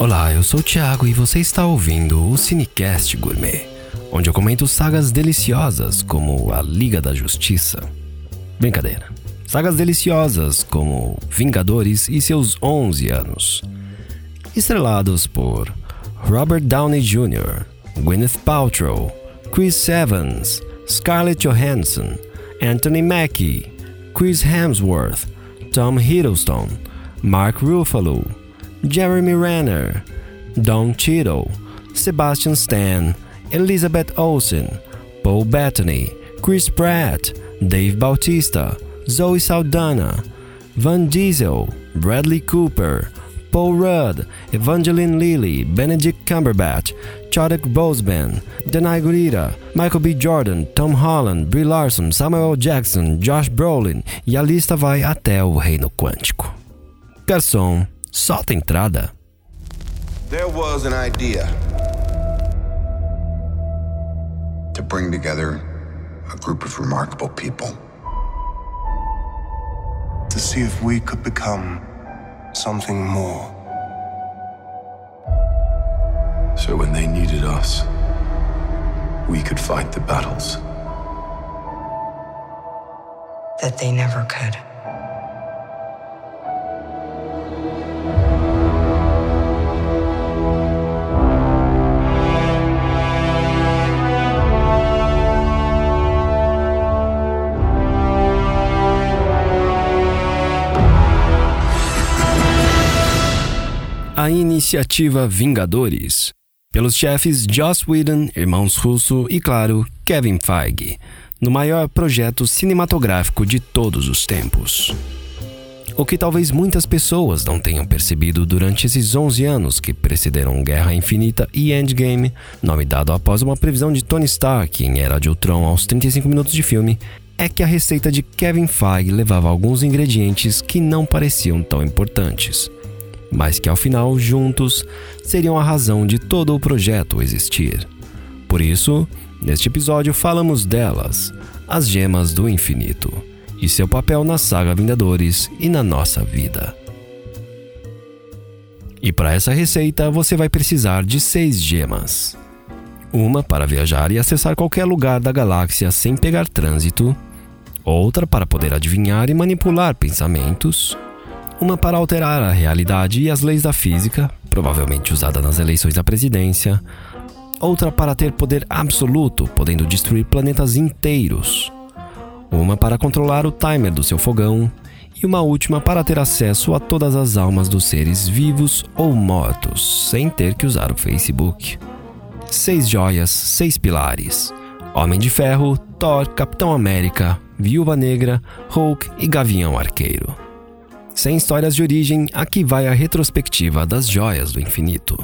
Olá, eu sou o Thiago e você está ouvindo o Cinecast Gourmet, onde eu comento sagas deliciosas como A Liga da Justiça. Brincadeira. Sagas deliciosas como Vingadores e seus 11 anos. Estrelados por Robert Downey Jr., Gwyneth Paltrow, Chris Evans, Scarlett Johansson, Anthony Mackie, Chris Hemsworth, Tom Hiddleston, Mark Ruffalo, Jeremy Renner, Don Cheadle, Sebastian Stan, Elizabeth Olsen, Paul Bettany, Chris Pratt, Dave Bautista, Zoe Saldana, Van Diesel, Bradley Cooper, Paul Rudd, Evangeline Lilly, Benedict Cumberbatch, Chadwick Boseman, Denai Gurira, Michael B. Jordan, Tom Holland, Brie Larson, Samuel Jackson, Josh Brolin e a lista vai até o reino quântico. Garçom, solta a entrada. There was an idea to bring together a group of remarkable people. To see if we could become something more. So when they needed us, we could fight the battles. that they never could. A iniciativa Vingadores, pelos chefes Joss Whedon, irmãos Russo e, claro, Kevin Feige, no maior projeto cinematográfico de todos os tempos. O que talvez muitas pessoas não tenham percebido durante esses 11 anos que precederam Guerra Infinita e Endgame, nome dado após uma previsão de Tony Stark em Era de Ultron aos 35 minutos de filme, é que a receita de Kevin Feige levava alguns ingredientes que não pareciam tão importantes, mas que ao final, juntos, seriam a razão de todo o projeto existir. Por isso, neste episódio falamos delas, as gemas do infinito, e seu papel na saga Vingadores e na nossa vida. E para essa receita você vai precisar de seis gemas. Uma para viajar e acessar qualquer lugar da galáxia sem pegar trânsito, outra para poder adivinhar e manipular pensamentos, uma para alterar a realidade e as leis da física, provavelmente usada nas eleições à presidência, outra para ter poder absoluto, podendo destruir planetas inteiros, uma para controlar o timer do seu fogão e uma última para ter acesso a todas as almas dos seres vivos ou mortos, sem ter que usar o Facebook. Seis joias, seis pilares. Homem de Ferro, Thor, Capitão América, Viúva Negra, Hulk e Gavião Arqueiro. Sem histórias de origem, aqui vai a retrospectiva das joias do infinito.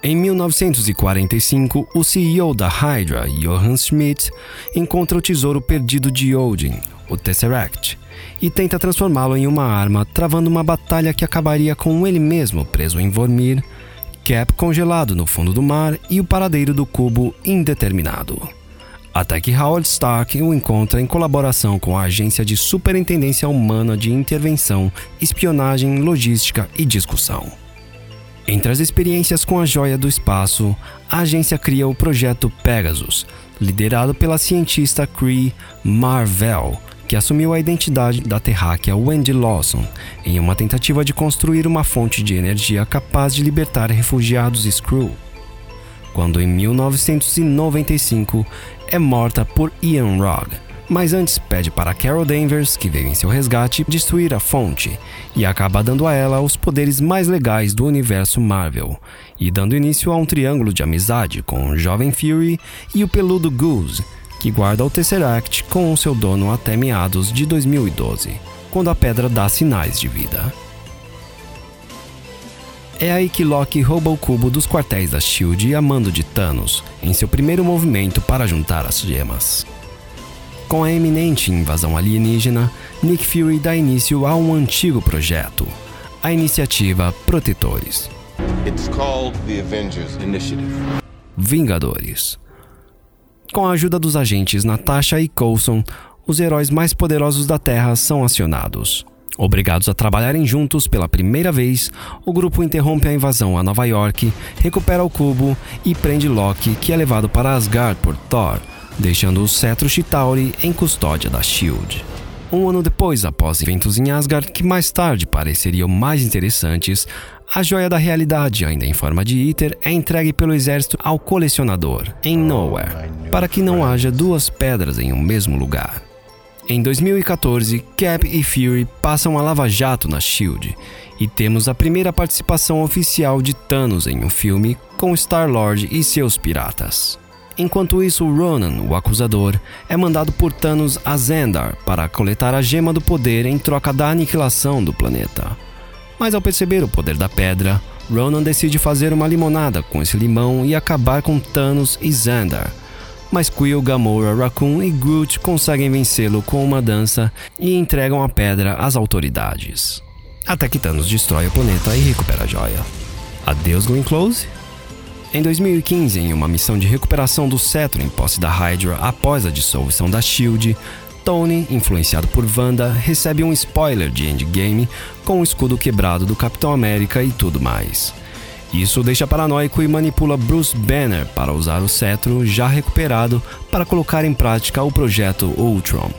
Em 1945, o CEO da Hydra, Johann Schmidt, encontra o tesouro perdido de Odin, o Tesseract, e tenta transformá-lo em uma arma, travando uma batalha que acabaria com ele mesmo preso em Vormir, Cap congelado no fundo do mar e o paradeiro do cubo indeterminado. Até que Howard Stark o encontra em colaboração com a Agência de Superintendência Humana de Intervenção, Espionagem, Logística e Discussão. Entre as experiências com a joia do espaço, a agência cria o projeto Pegasus, liderado pela cientista Cree Marvell, que assumiu a identidade da terráquea Wendy Lawson em uma tentativa de construir uma fonte de energia capaz de libertar refugiados Skrull. Quando em 1995 é morta por Ian Rogg, mas antes pede para Carol Danvers, que veio em seu resgate, destruir a fonte e acaba dando a ela os poderes mais legais do universo Marvel e dando início a um triângulo de amizade com o jovem Fury e o peludo Goose, que guarda o Tesseract com o seu dono até meados de 2012, quando a pedra dá sinais de vida. É aí que Loki rouba o cubo dos quartéis da SHIELD a mando de Thanos, em seu primeiro movimento para juntar as gemas. Com a eminente invasão alienígena, Nick Fury dá início a um antigo projeto, a iniciativa Protetores. It's called the Avengers Initiative. Vingadores. Com a ajuda dos agentes Natasha e Coulson, os heróis mais poderosos da Terra são acionados. Obrigados a trabalharem juntos pela primeira vez, o grupo interrompe a invasão a Nova York, recupera o cubo e prende Loki, que é levado para Asgard por Thor, deixando o cetro Chitauri em custódia da SHIELD. Um ano depois, após eventos em Asgard que mais tarde pareceriam mais interessantes, a joia da realidade, ainda em forma de Iter, é entregue pelo exército ao colecionador, em Nowhere, para que não haja duas pedras em um mesmo lugar. Em 2014, Cap e Fury passam a Lava Jato na SHIELD e temos a primeira participação oficial de Thanos em um filme com Star-Lord e seus piratas. Enquanto isso, Ronan, o acusador, é mandado por Thanos a Zendar para coletar a gema do poder em troca da aniquilação do planeta. Mas ao perceber o poder da pedra, Ronan decide fazer uma limonada com esse limão e acabar com Thanos e Zendar mas Quill, Gamora, Raccoon e Groot conseguem vencê-lo com uma dança e entregam a pedra às autoridades. Até que Thanos destrói o planeta e recupera a joia. Adeus, Glenn Close? Em 2015, em uma missão de recuperação do cetro em posse da Hydra após a dissolução da SHIELD, Tony, influenciado por Wanda, recebe um spoiler de Endgame com o escudo quebrado do Capitão América e tudo mais. Isso deixa paranoico e manipula Bruce Banner para usar o cetro já recuperado para colocar em prática o projeto Ultron.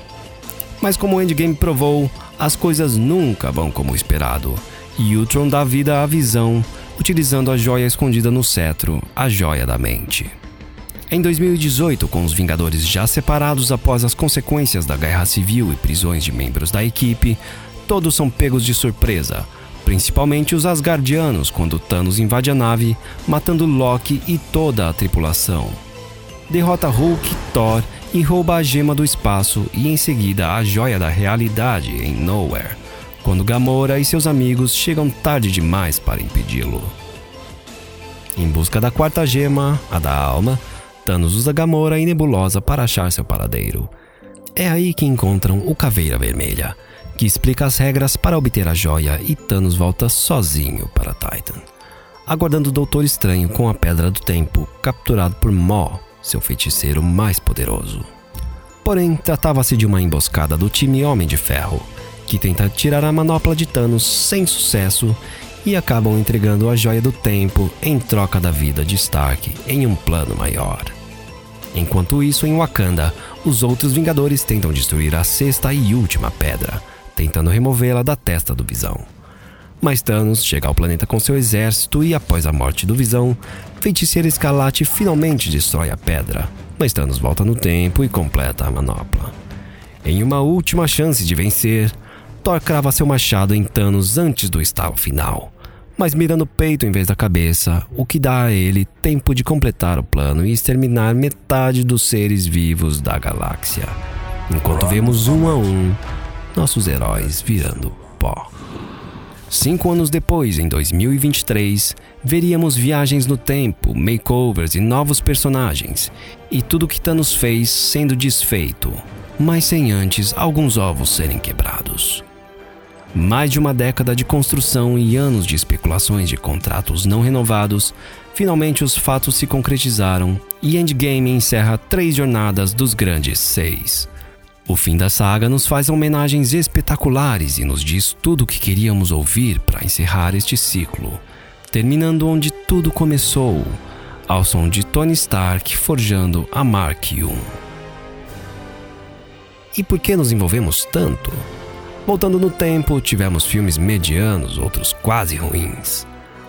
Mas como o Endgame provou, as coisas nunca vão como esperado, e Ultron dá vida à visão utilizando a joia escondida no cetro, a joia da mente. Em 2018, com os Vingadores já separados após as consequências da guerra civil e prisões de membros da equipe, todos são pegos de surpresa principalmente os Asgardianos, quando Thanos invade a nave, matando Loki e toda a tripulação. Derrota Hulk, Thor e rouba a gema do espaço e em seguida a joia da realidade em Nowhere, quando Gamora e seus amigos chegam tarde demais para impedi-lo. Em busca da quarta gema, a da alma, Thanos usa Gamora e Nebulosa para achar seu paradeiro. É aí que encontram o Caveira Vermelha, que explica as regras para obter a joia e Thanos volta sozinho para Titan, aguardando o Doutor Estranho com a Pedra do Tempo, capturado por Mo, seu feiticeiro mais poderoso. Porém, tratava-se de uma emboscada do time Homem de Ferro, que tenta tirar a manopla de Thanos sem sucesso e acabam entregando a Joia do Tempo em troca da vida de Stark em um plano maior. Enquanto isso, em Wakanda, os outros Vingadores tentam destruir a sexta e última pedra, tentando removê-la da testa do Visão. Mas Thanos chega ao planeta com seu exército e, após a morte do Visão, Feiticeira Escarlate finalmente destrói a pedra. Mas Thanos volta no tempo e completa a manopla. Em uma última chance de vencer, Thor crava seu machado em Thanos antes do estalo final, mas mira no peito em vez da cabeça, o que dá a ele tempo de completar o plano e exterminar metade dos seres vivos da galáxia. Enquanto vemos um a um nossos heróis virando pó. Cinco anos depois, em 2023, veríamos viagens no tempo, makeovers e novos personagens, e tudo que Thanos fez sendo desfeito, mas sem antes alguns ovos serem quebrados. Mais de uma década de construção e anos de especulações de contratos não renovados, finalmente os fatos se concretizaram e Endgame encerra três jornadas dos grandes seis. O fim da saga nos faz homenagens espetaculares e nos diz tudo o que queríamos ouvir para encerrar este ciclo, terminando onde tudo começou, ao som de Tony Stark forjando a Mark I. E por que nos envolvemos tanto? Voltando no tempo, tivemos filmes medianos, outros quase ruins.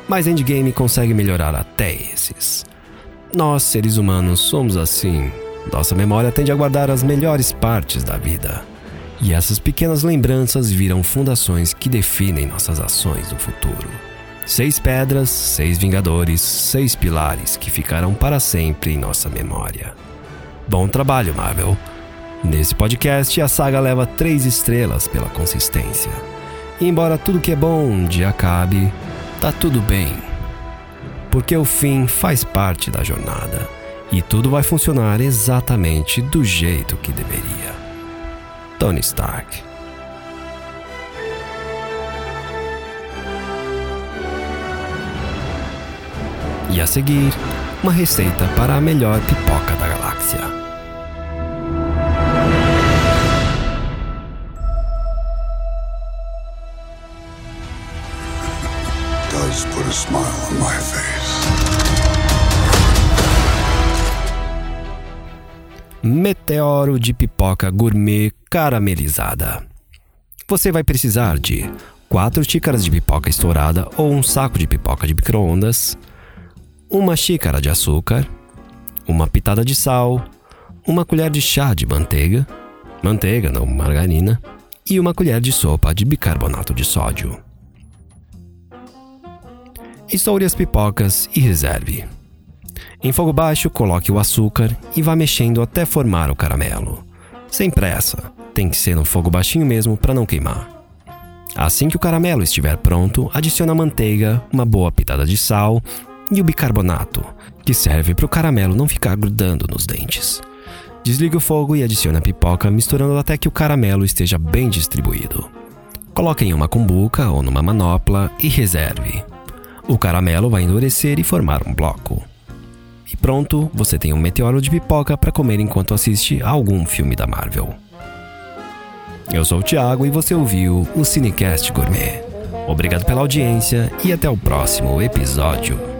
Mas Endgame consegue melhorar até esses. Nós, seres humanos, somos assim, nossa memória tende a guardar as melhores partes da vida. E essas pequenas lembranças viram fundações que definem nossas ações no futuro. Seis pedras, seis vingadores, seis pilares que ficarão para sempre em nossa memória. Bom trabalho, Marvel! Nesse podcast, a saga leva três estrelas pela consistência. E embora tudo que é bom um dia acabe, tá tudo bem. Porque o fim faz parte da jornada e tudo vai funcionar exatamente do jeito que deveria. Tony Stark. E a seguir, uma receita para a melhor pipoca da galáxia. Does put a smile on my face. Meteoro de pipoca gourmet caramelizada. Você vai precisar de 4 xícaras de pipoca estourada ou um saco de pipoca de micro-ondas, uma xícara de açúcar, uma pitada de sal, uma colher de chá de manteiga, manteiga não margarina, e uma colher de sopa de bicarbonato de sódio. Estoure as pipocas e reserve. Em fogo baixo, coloque o açúcar e vá mexendo até formar o caramelo. Sem pressa, tem que ser no fogo baixinho mesmo para não queimar. Assim que o caramelo estiver pronto, adicione a manteiga, uma boa pitada de sal e o bicarbonato, que serve para o caramelo não ficar grudando nos dentes. Desligue o fogo e adicione a pipoca, misturando até que o caramelo esteja bem distribuído. Coloque em uma cumbuca ou numa manopla e reserve. O caramelo vai endurecer e formar um bloco. E pronto, você tem um meteoro de pipoca para comer enquanto assiste a algum filme da Marvel. Eu sou o Thiago e você ouviu o Cinecast Gourmet. Obrigado pela audiência e até o próximo episódio.